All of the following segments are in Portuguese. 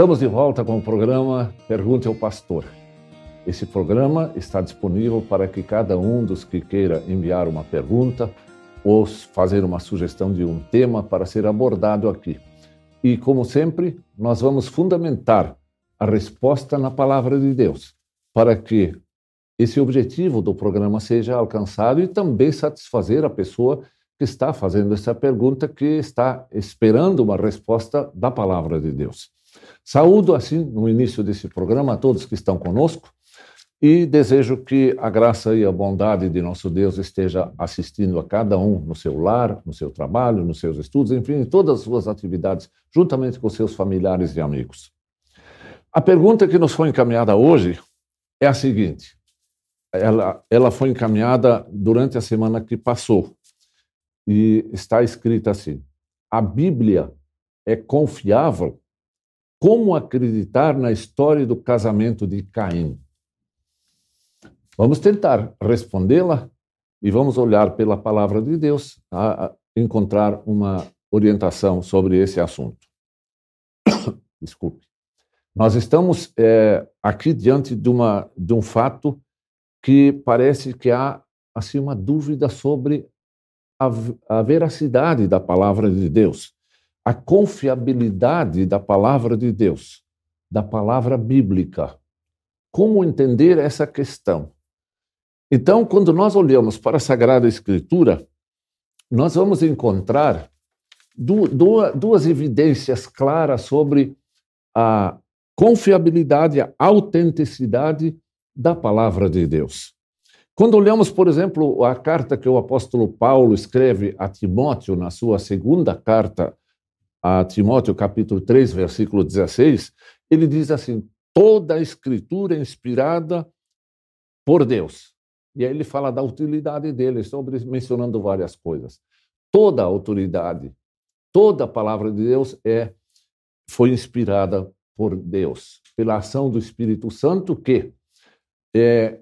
Estamos de volta com o programa Pergunte ao Pastor. Esse programa está disponível para que cada um dos que queira enviar uma pergunta ou fazer uma sugestão de um tema para ser abordado aqui. E, como sempre, nós vamos fundamentar a resposta na palavra de Deus, para que esse objetivo do programa seja alcançado e também satisfazer a pessoa que está fazendo essa pergunta, que está esperando uma resposta da palavra de Deus. Saúdo, assim, no início desse programa, a todos que estão conosco e desejo que a graça e a bondade de nosso Deus esteja assistindo a cada um no seu lar, no seu trabalho, nos seus estudos, enfim, em todas as suas atividades, juntamente com seus familiares e amigos. A pergunta que nos foi encaminhada hoje é a seguinte: ela, ela foi encaminhada durante a semana que passou e está escrita assim: A Bíblia é confiável? Como acreditar na história do casamento de Caim? Vamos tentar respondê-la e vamos olhar pela palavra de Deus a encontrar uma orientação sobre esse assunto. Desculpe. Nós estamos é, aqui diante de, uma, de um fato que parece que há assim uma dúvida sobre a, a veracidade da palavra de Deus, a confiabilidade da palavra de Deus, da palavra bíblica. Como entender essa questão? Então, quando nós olhamos para a Sagrada Escritura, nós vamos encontrar duas evidências claras sobre a confiabilidade, a autenticidade da palavra de Deus. Quando olhamos, por exemplo, a carta que o apóstolo Paulo escreve a Timóteo, na sua segunda carta a Timóteo, capítulo 3, versículo 16, ele diz assim: toda a escritura é inspirada por Deus e aí ele fala da utilidade dele, sobre mencionando várias coisas. Toda a autoridade, toda a palavra de Deus é foi inspirada por Deus, pela ação do Espírito Santo que é,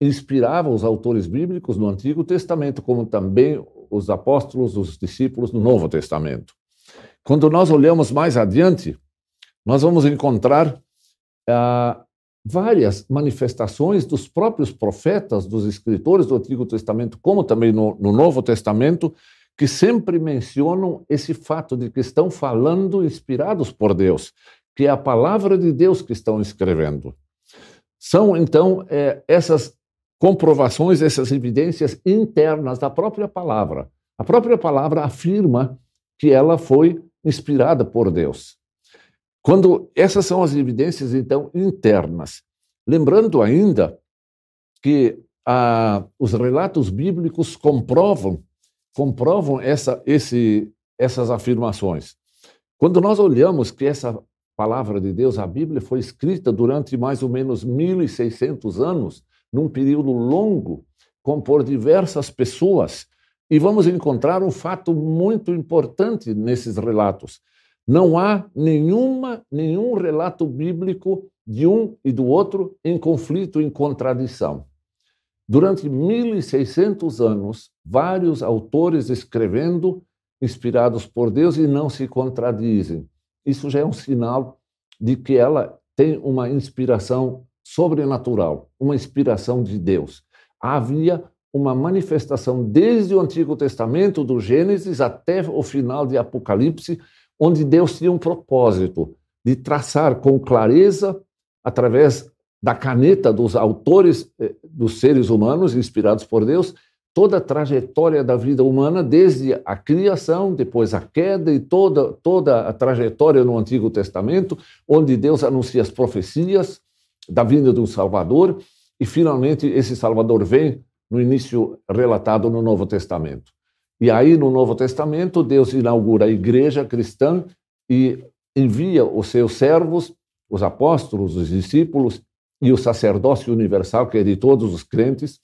inspirava os autores bíblicos no Antigo Testamento, como também os apóstolos, os discípulos no Novo Testamento. Quando nós olhamos mais adiante, nós vamos encontrar ah, várias manifestações dos próprios profetas, dos escritores do Antigo Testamento, como também no, no, Novo Testamento, que sempre mencionam esse fato de que estão falando inspirados por Deus, que é a palavra de Deus que estão escrevendo. São, então, é, essas comprovações, essas evidências internas da própria palavra. A própria palavra afirma que ela foi inspirada por Deus. Quando essas são as evidências então internas, lembrando ainda que ah, os relatos bíblicos comprovam comprovam essa, esse, essas afirmações. Quando nós olhamos que essa palavra de Deus, a Bíblia, foi escrita durante mais ou menos 1.600 anos, num período longo, por diversas pessoas, e vamos encontrar um fato muito importante nesses relatos. Não há nenhuma, nenhum relato bíblico de um e do outro em conflito, em contradição. Durante 1600 anos, vários autores escrevendo, inspirados por Deus, e não se contradizem. Isso já é um sinal de que ela tem uma inspiração sobrenatural, uma inspiração de Deus. Havia uma manifestação desde o Antigo Testamento, do Gênesis até o final de Apocalipse, onde Deus tinha um propósito de traçar com clareza, através da caneta dos autores eh, dos seres humanos inspirados por Deus, toda a trajetória da vida humana, desde a criação, depois a queda e toda, toda a trajetória no Antigo Testamento, onde Deus anuncia as profecias da vinda do Salvador, e finalmente esse Salvador vem no início relatado no Novo Testamento. E aí, no Novo Testamento, Deus inaugura a igreja cristã e envia os seus servos, os apóstolos, os discípulos e o sacerdócio universal, que é de todos os crentes,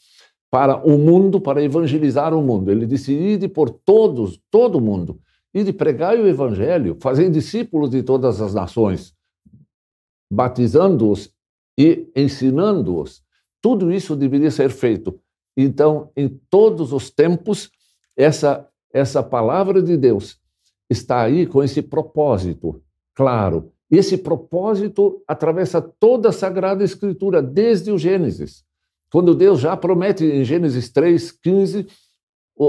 para o mundo, para evangelizar o mundo. Ele disse: ide por todos, todo mundo, ide pregar o evangelho, fazer discípulos de todas as nações, batizando-os e ensinando-os. Tudo isso deveria ser feito. Então, em todos os tempos, essa, essa palavra de Deus está aí com esse propósito claro Esse propósito atravessa toda a Sagrada Escritura, desde o Gênesis. Quando Deus já promete em Gênesis 3, 15,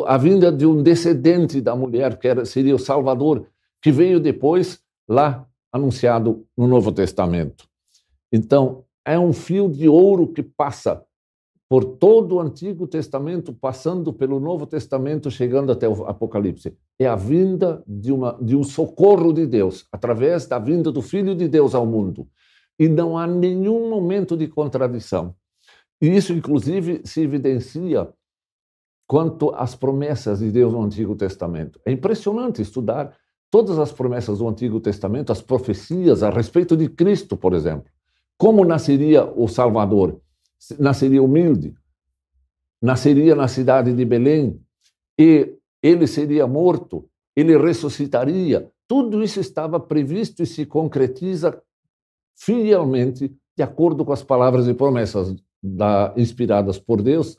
a vinda de um descendente da mulher, que era, seria o Salvador, que veio depois lá anunciado no Novo Testamento. Então, é um fio de ouro que passa por todo o Antigo Testamento, passando pelo Novo Testamento, chegando até o Apocalipse. É a vinda de, uma, de um socorro de Deus, através da vinda do Filho de Deus ao mundo. E não há nenhum momento de contradição. E isso, inclusive, se evidencia quanto às promessas de Deus no Antigo Testamento. É impressionante estudar todas as promessas do Antigo Testamento, as profecias a respeito de Cristo, por exemplo. Como nasceria o Salvador? Nasceria humilde, nasceria na cidade de Belém, e ele seria morto, ele ressuscitaria. Tudo isso estava previsto e se concretiza fielmente de acordo com as palavras e promessas da, inspiradas por Deus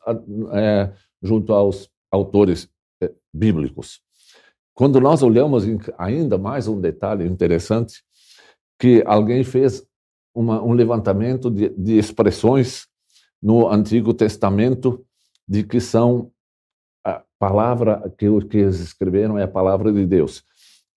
é, junto aos autores é, bíblicos. Quando nós olhamos ainda mais um detalhe interessante, que alguém fez uma, um levantamento de, de expressões no Antigo Testamento de que são a palavra que que eles escreveram é a palavra de Deus.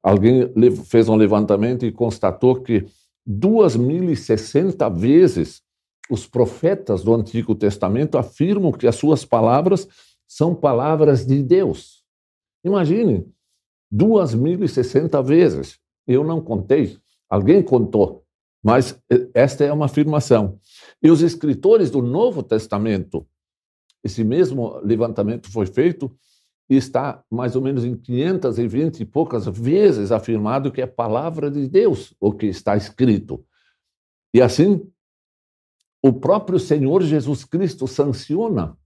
Alguém fez um levantamento e constatou que 2.060 vezes os profetas do Antigo Testamento afirmam que as suas palavras são palavras de Deus. Imagine, 2.060 vezes. Eu não contei, alguém contou. Mas eh, esta é uma afirmação. E os escritores do Novo Testamento, esse mesmo levantamento foi feito e está mais ou menos em 520 e poucas vezes afirmado que é palavra de Deus o que está escrito. E assim, o próprio Senhor Jesus Cristo sanciona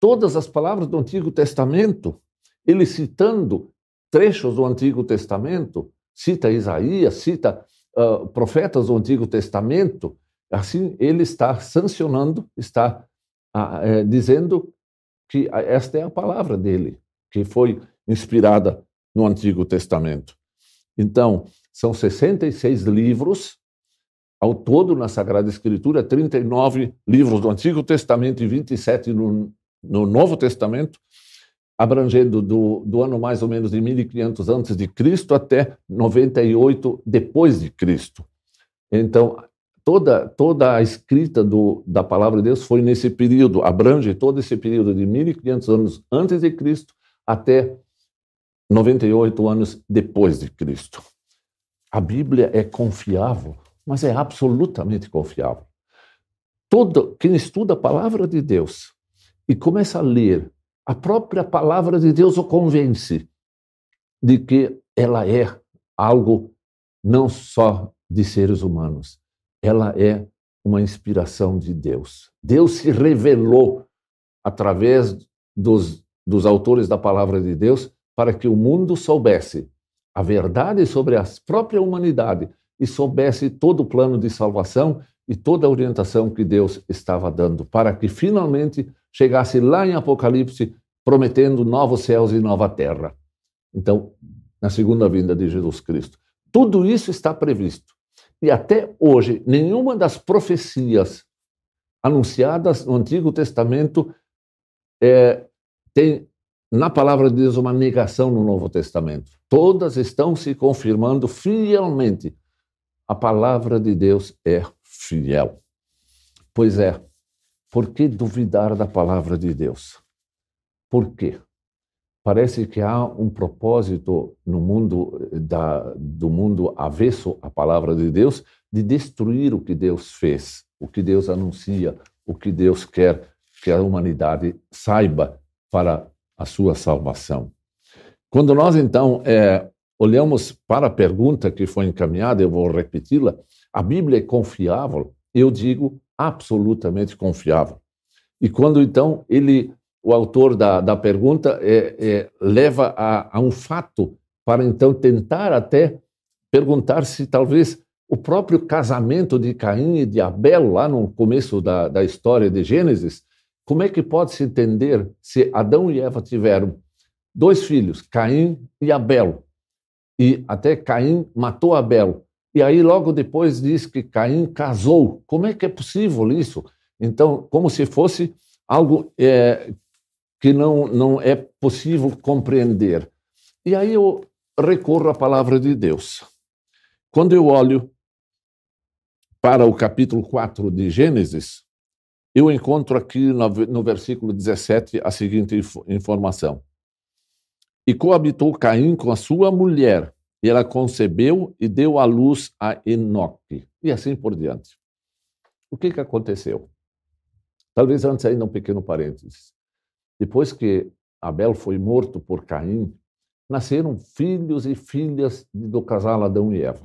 todas as palavras do Antigo Testamento, ele citando trechos do Antigo Testamento, cita Isaías, cita uh, profetas do Antigo Testamento, assim ele está sancionando, está uh, é, dizendo que esta é a palavra dele, que foi inspirada no Antigo Testamento. Então, são 66 livros ao todo na Sagrada Escritura, 39 livros do Antigo Testamento e 27 no, no Novo Testamento, abrangendo do, do ano mais ou menos de 1500 antes de Cristo até 98 depois de Cristo. Então, toda, toda a escrita do, da palavra de Deus foi nesse período, abrange todo esse período de 1500 anos antes de Cristo até 98 anos depois de Cristo. A Bíblia é confiável, mas é absolutamente confiável. Todo quem estuda a palavra de Deus e começa a ler a própria palavra de Deus o convence de que ela é algo não só de seres humanos, ela é uma inspiração de Deus. Deus se revelou através dos, dos autores da palavra de Deus para que o mundo soubesse a verdade sobre a própria humanidade e soubesse todo o plano de salvação e toda a orientação que Deus estava dando, para que finalmente chegasse lá em Apocalipse prometendo novos céus e nova terra. Então, na segunda vinda de Jesus Cristo. Tudo isso está previsto. E até hoje, nenhuma das profecias anunciadas no Antigo Testamento é, tem na palavra de Deus uma negação no Novo Testamento. Todas estão se confirmando fielmente. A palavra de Deus é fiel. Pois é, por que duvidar da palavra de Deus? Por quê? Parece que há um propósito no mundo da, do mundo avesso à palavra de Deus de destruir o que Deus fez, o que Deus anuncia, o que Deus quer que a humanidade saiba para a sua salvação. Quando nós então é, olhamos para a pergunta que foi encaminhada, eu vou repeti-la, a Bíblia é confiável? Eu digo absolutamente confiável. E quando então ele o autor da, da pergunta é, é, leva a, a um fato para então tentar até perguntar se talvez o próprio casamento de Caim e de Abel, lá no começo da, da história de Gênesis, como é que pode se entender se Adão e Eva tiveram dois filhos, Caim e Abel, e até Caim matou Abel, E aí, logo depois, diz que Caim casou. Como é que é possível isso? Então, como se fosse algo é, que não, não é possível compreender. E aí eu recorro à palavra de Deus. Quando eu olho para o capítulo 4 de Gênesis, eu encontro aqui no, versículo 17 a seguinte informação: E coabitou Caim com a sua mulher, e ela concebeu e deu à luz a Enoque, e assim por diante. O que, que aconteceu? Talvez antes ainda um pequeno parênteses. Depois que Abel foi morto por Caim, nasceram filhos e filhas do casal Adão e Eva.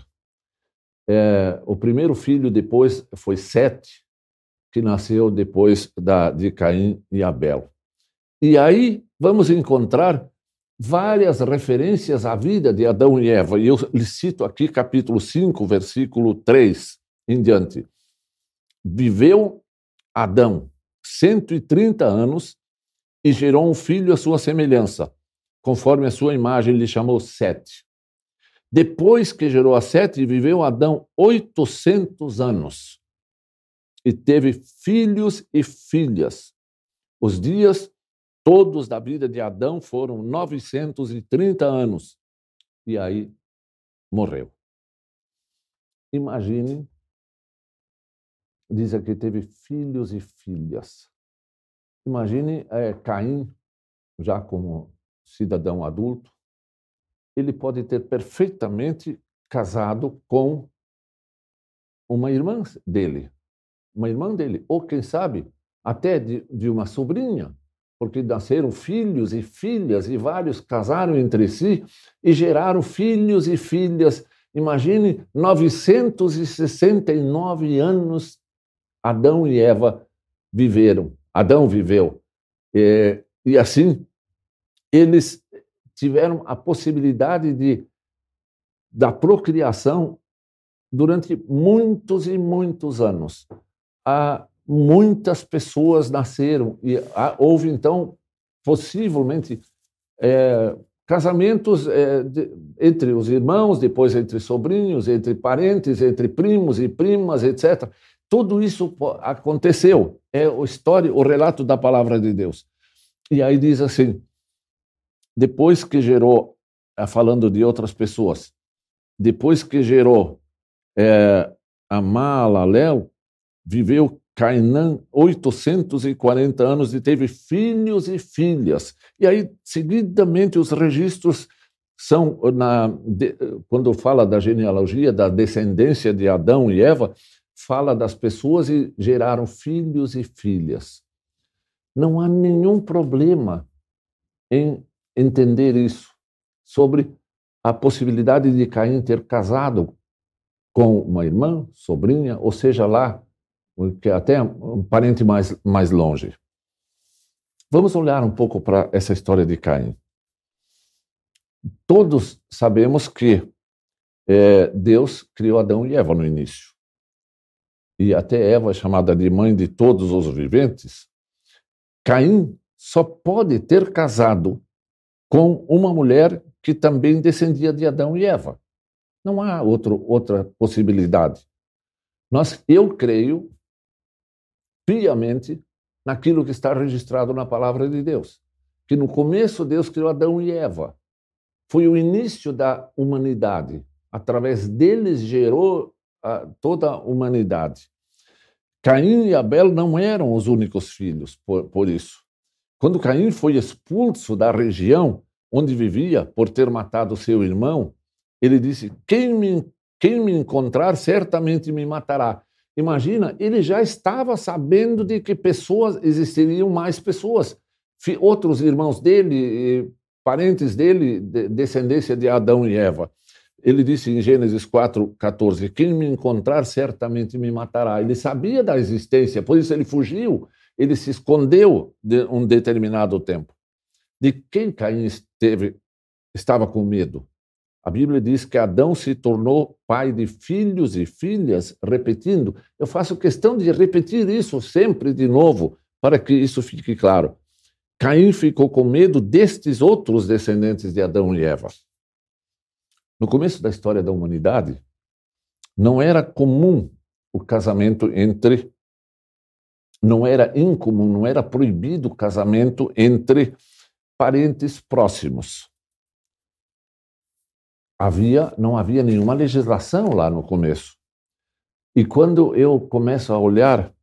É, o primeiro filho depois foi Sete, que nasceu depois da, de Caim e Abel. E aí vamos encontrar várias referências à vida de Adão e Eva. E eu lhe cito aqui capítulo 5, versículo 3 em diante. Viveu Adão 130 anos e gerou um filho à sua semelhança, conforme a sua imagem lhe chamou Sete. Depois que gerou a Sete, viveu Adão 800 anos e teve filhos e filhas. Os dias todos da vida de Adão foram 930 anos. E aí morreu. Imagine, diz aqui, teve filhos e filhas. Imagine é, Caim, já como cidadão adulto, ele pode ter perfeitamente casado com uma irmã dele, uma irmã dele, ou quem sabe até de, de uma sobrinha, porque nasceram filhos e filhas e vários casaram entre si e geraram filhos e filhas. Imagine 969 anos Adão e Eva viveram Adão viveu. É, e assim, eles tiveram a possibilidade de da procriação durante muitos e muitos anos. Há muitas pessoas nasceram e há, houve então possivelmente é, casamentos é, de, entre os irmãos, depois entre sobrinhos, entre parentes, entre primos e primas, etc. Tudo isso aconteceu. É a história, o relato da palavra de Deus. E aí diz assim: depois que gerou, eh, falando de outras pessoas, depois que gerou é, a Maalalel, viveu Cainã 840 anos e teve filhos e filhas. E aí, seguidamente, os registros são, na, de, quando fala da genealogia, da descendência de Adão e Eva, fala das pessoas e geraram filhos e filhas. Não há nenhum problema em entender isso, sobre a possibilidade de Caim ter casado com uma irmã, sobrinha, ou seja lá, que é até um parente mais, mais longe. Vamos olhar um pouco para essa história de Caim. Todos sabemos que é, Deus criou Adão e Eva no início e até Eva é chamada de mãe de todos os viventes, Caim só pode ter casado com uma mulher que também descendia de Adão e Eva. Não há outro, outra possibilidade. Nós, eu creio piamente naquilo que está registrado na palavra de Deus, que no começo Deus criou Adão e Eva. Foi o início da humanidade. Através deles gerou toda a humanidade. Caim e Abel não eram os únicos filhos, por, por isso. Quando Caim foi expulso da região onde vivia por ter matado seu irmão, ele disse: Quem me, quem me encontrar certamente me matará. Imagina, ele já estava sabendo de que pessoas existiriam mais pessoas, outros irmãos dele, parentes dele, descendência de Adão e Eva. Ele disse em Gênesis 4, 14: Quem me encontrar certamente me matará. Ele sabia da existência, por isso ele fugiu, ele se escondeu de um determinado tempo. De quem Caim esteve, estava com medo? A Bíblia diz que Adão se tornou pai de filhos e filhas, repetindo. Eu faço questão de repetir isso sempre de novo, para que isso fique claro. Caim ficou com medo destes outros descendentes de Adão e Eva. No começo da história da humanidade, Não era comum o casamento entre. Não era incomum, não era proibido o casamento entre parentes próximos. Havia, não havia nenhuma legislação lá no começo. E quando eu começo a olhar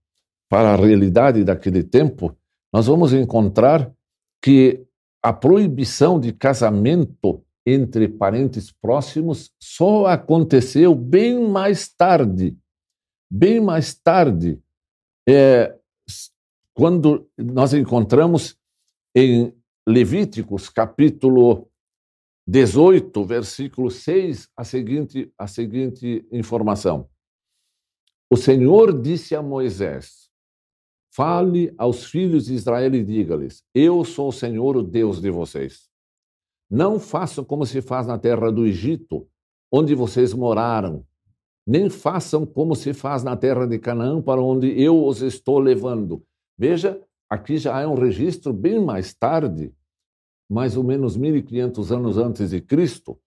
para a realidade daquele tempo, nós vamos encontrar que a proibição de casamento entre parentes próximos só aconteceu bem mais tarde. Bem mais tarde, é, quando nós encontramos em Levíticos, capítulo 18, versículo 6, a seguinte, a seguinte informação. O Senhor disse a Moisés: Fale aos filhos de Israel e diga-lhes: Eu sou o Senhor, o Deus de vocês. Não façam como se faz na terra do Egito, onde vocês moraram. Nem façam como se faz na terra de Canaã, para onde eu os estou levando. Veja, aqui já é um registro bem mais tarde, mais ou menos 1500 anos antes de Cristo.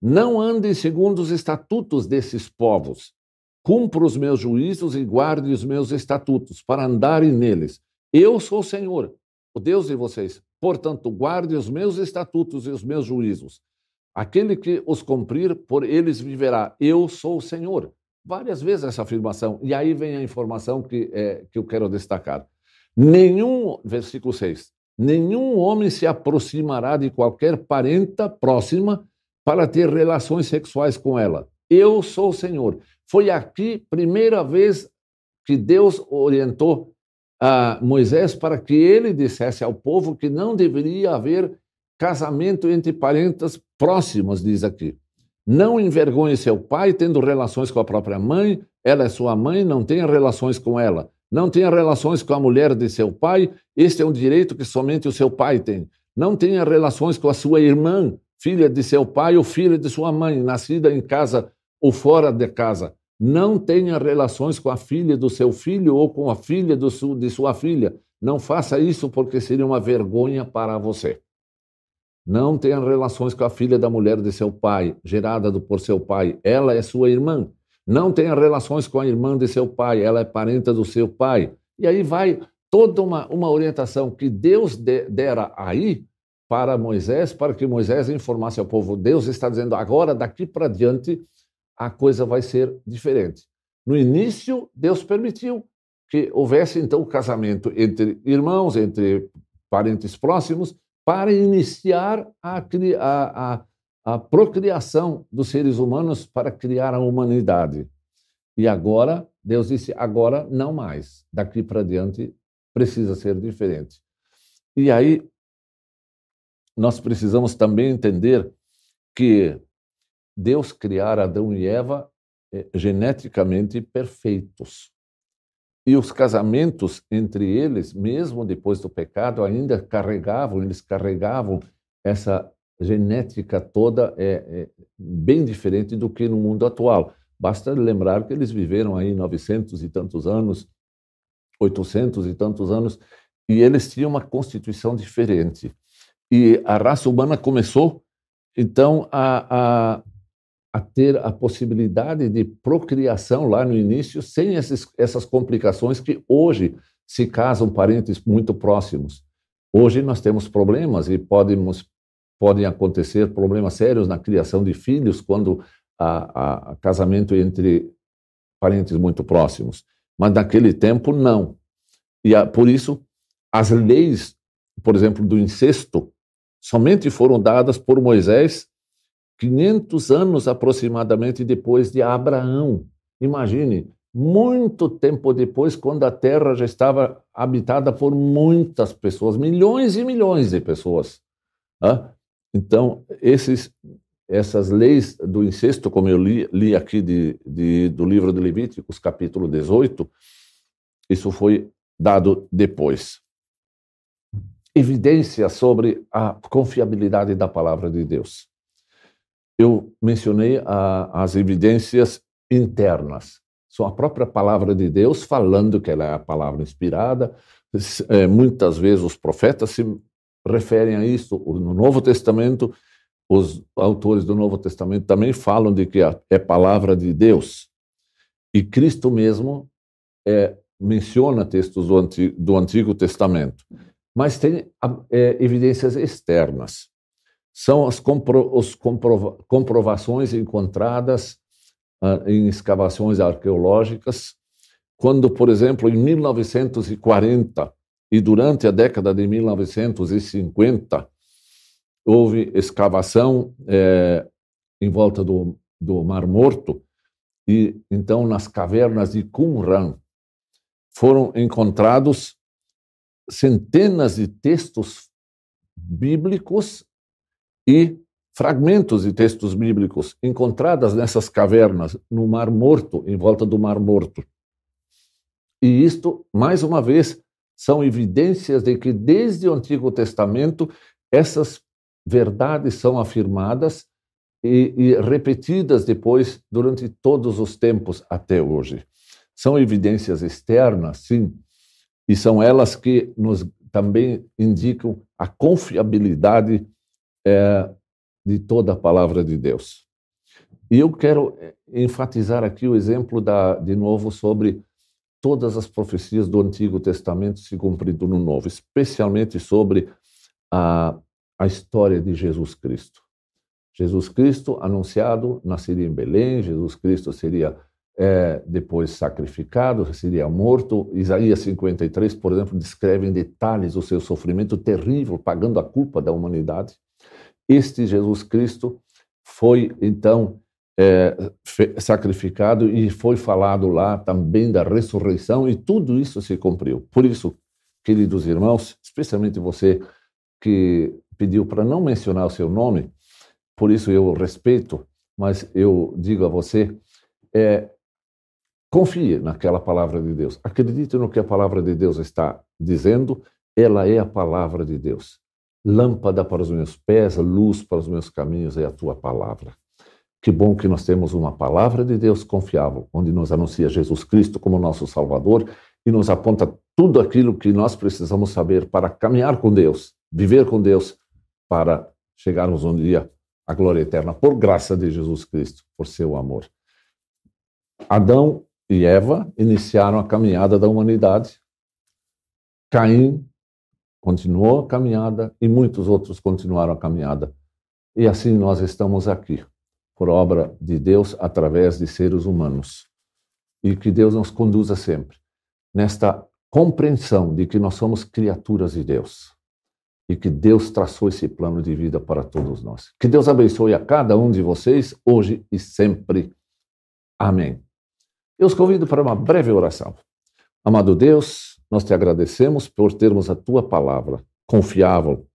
Não andem segundo os estatutos desses povos, Cumpra os meus juízos e guarde os meus estatutos, para andarem neles. Eu sou o Senhor, o Deus de vocês. Portanto, guarde os meus estatutos e os meus juízos. Aquele que os cumprir, por eles viverá. Eu sou o Senhor. Várias vezes essa afirmação. E aí vem a informação que, é, que eu quero destacar. Nenhum, versículo 6, nenhum homem se aproximará de qualquer parenta próxima para ter relações sexuais com ela. Eu sou o Senhor. Foi aqui, primeira vez, que Deus orientou a Moisés para que ele dissesse ao povo que não deveria haver casamento entre parentes próximos, diz aqui. Não envergonhe seu pai tendo relações com a própria mãe, ela é sua mãe, não tenha relações com ela. Não tenha relações com a mulher de seu pai, este é um direito que somente o seu pai tem. Não tenha relações com a sua irmã, filha de seu pai ou filha de sua mãe, nascida em casa ou fora de casa não tenha relações com a filha do seu filho ou com a filha su, de sua filha. Não faça isso porque seria uma vergonha para você. Não tenha relações com a filha da mulher de seu pai, gerada por seu pai. Ela é sua irmã. Não tenha relações com a irmã de seu pai. Ela é parenta do seu pai. E aí vai toda uma, uma orientação que Deus de, dera aí para Moisés, para que Moisés informasse ao povo. Deus está dizendo agora, daqui para diante, a coisa vai ser diferente. No início, Deus permitiu que houvesse então o casamento entre irmãos, entre parentes próximos, para iniciar a, a, a, a procriação dos seres humanos para criar a humanidade. E agora, Deus disse: agora não mais. Daqui para diante precisa ser diferente. E aí, nós precisamos também entender que Deus criar Adão e Eva é, geneticamente perfeitos. E os casamentos entre eles, mesmo depois do pecado, ainda carregavam, eles carregavam essa genética toda é, é, bem diferente do que no mundo atual. Basta lembrar que eles viveram aí 900 e tantos anos, 800 e tantos anos, e eles tinham uma constituição diferente. E a raça humana começou, então, a, a a ter a possibilidade de procriação lá no início, sem esses, essas complicações que hoje se casam parentes muito próximos. Hoje nós temos problemas e podemos, podem acontecer problemas sérios na criação de filhos quando há, há casamento entre parentes muito próximos. Mas naquele tempo, não. E por isso, as leis, por exemplo, do incesto, somente foram dadas por Moisés 500 anos aproximadamente depois de Abraão. Imagine, muito tempo depois, quando a Terra já estava habitada por muitas pessoas, milhões e milhões de pessoas. Então, esses, essas leis do incesto, como eu li, li aqui de, de, do livro de Levíticos, capítulo 18, isso foi dado depois. Evidência sobre a confiabilidade da palavra de Deus eu mencionei a, as evidências internas. São a própria palavra de Deus falando que ela é a palavra inspirada. É, muitas vezes os profetas se referem a isso. No Novo Testamento, os autores do Novo Testamento também falam de que é palavra de Deus. E Cristo mesmo é, menciona textos do Antigo, do Antigo Testamento, mas tem é, evidências externas. São as compro, os comprova, comprovações encontradas ah, em escavações arqueológicas, quando, por exemplo, em 1940 e durante a década de 1950, houve escavação é, em volta do, do Mar Morto, e então nas cavernas de Qumran foram encontrados centenas de textos bíblicos e fragmentos de textos bíblicos encontradas nessas cavernas no Mar Morto, em volta do Mar Morto. E isto, mais uma vez, são evidências de que desde o Antigo Testamento essas verdades são afirmadas e, e repetidas depois durante todos os tempos até hoje. São evidências externas, sim, e são elas que nos também indicam a confiabilidade é, de toda a palavra de Deus. E eu quero é, enfatizar aqui o exemplo da, de novo sobre todas as profecias do Antigo Testamento se cumprindo no Novo, especialmente sobre a, a história de Jesus Cristo. Jesus Cristo anunciado nasceria em Belém, Jesus Cristo seria é, depois sacrificado, seria morto. Isaías 53, por exemplo, descreve em detalhes o seu sofrimento terrível, pagando a culpa da humanidade. Este Jesus Cristo foi então é, sacrificado e foi falado lá também da ressurreição e tudo isso se cumpriu. Por isso, queridos irmãos, especialmente você que pediu para não mencionar o seu nome, por isso eu respeito, mas eu digo a você, é, confie naquela palavra de Deus, acredite no que a palavra de Deus está dizendo, ela é a palavra de Deus. Lâmpada para os meus pés, luz para os meus caminhos é a tua palavra. Que bom que nós temos uma palavra de Deus confiável, onde nos anuncia Jesus Cristo como nosso Salvador e nos aponta tudo aquilo que nós precisamos saber para caminhar com Deus, viver com Deus, para chegarmos um dia à glória eterna, por graça de Jesus Cristo, por seu amor. Adão e Eva iniciaram a caminhada da humanidade. Caim continuou a caminhada e muitos outros continuaram a caminhada. E assim nós estamos aqui por obra de Deus através de seres humanos. E que Deus nos conduza sempre nesta compreensão de que nós somos criaturas de Deus e que Deus traçou esse plano de vida para todos nós. Que Deus abençoe a cada um de vocês hoje e sempre. Amém. Eu os convido para uma breve oração. Amado Deus, nós te agradecemos por termos a tua palavra confiável,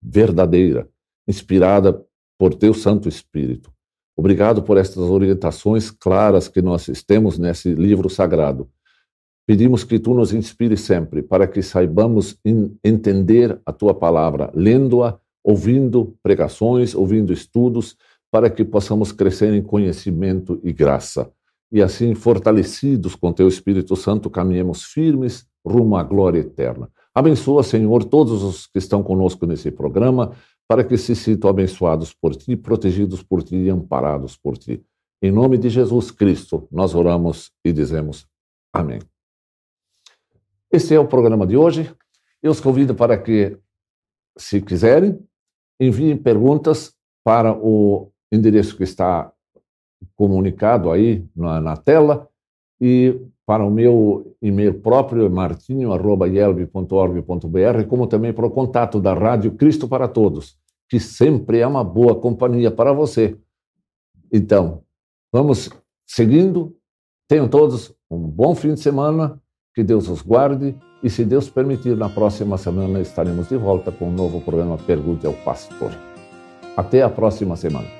verdadeira, inspirada por teu Santo Espírito. Obrigado por estas orientações claras que nós temos nesse livro sagrado. Pedimos que tu nos inspire sempre para que saibamos entender a tua palavra, lendo-a, ouvindo pregações, ouvindo estudos, para que possamos crescer em conhecimento e graça. E assim, fortalecidos com teu Espírito Santo, caminhemos firmes rumo à glória eterna. Abençoa, Senhor, todos os que estão conosco nesse programa para que se sintam abençoados por ti, protegidos por ti e amparados por ti. Em nome de Jesus Cristo, nós oramos e dizemos amém. Esse é o programa de hoje. Eu os convido para que, se quiserem, enviem perguntas para o endereço que está comunicado aí na, na tela e para o meu e-mail próprio, martinho.org.br, como também para o contato da Rádio Cristo para Todos, que sempre é uma boa companhia para você. Então, vamos seguindo. Tenham todos um bom fim de semana, que Deus os guarde e, se Deus permitir, na próxima semana estaremos de volta com um novo programa Pergunte ao Pastor. Até a próxima semana.